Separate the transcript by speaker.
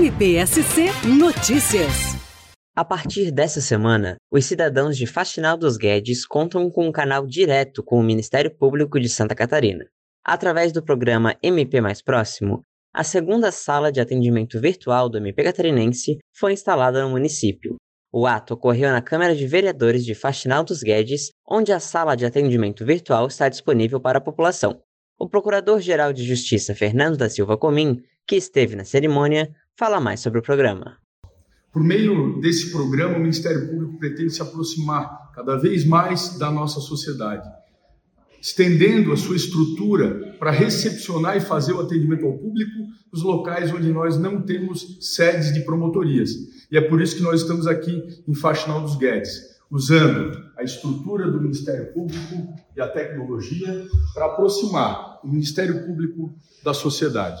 Speaker 1: MPSC Notícias.
Speaker 2: A partir dessa semana, os cidadãos de Faxinal dos Guedes contam com um canal direto com o Ministério Público de Santa Catarina. Através do programa MP Mais Próximo, a segunda sala de atendimento virtual do MP Catarinense foi instalada no município. O ato ocorreu na Câmara de Vereadores de Faxinal dos Guedes, onde a sala de atendimento virtual está disponível para a população. O Procurador-Geral de Justiça Fernando da Silva Comim, que esteve na cerimônia, fala mais sobre o programa.
Speaker 3: Por meio desse programa, o Ministério Público pretende se aproximar cada vez mais da nossa sociedade, estendendo a sua estrutura para recepcionar e fazer o atendimento ao público nos locais onde nós não temos sedes de promotorias. E é por isso que nós estamos aqui em Faxinal dos Guedes, usando a estrutura do Ministério Público e a tecnologia para aproximar o Ministério Público da sociedade.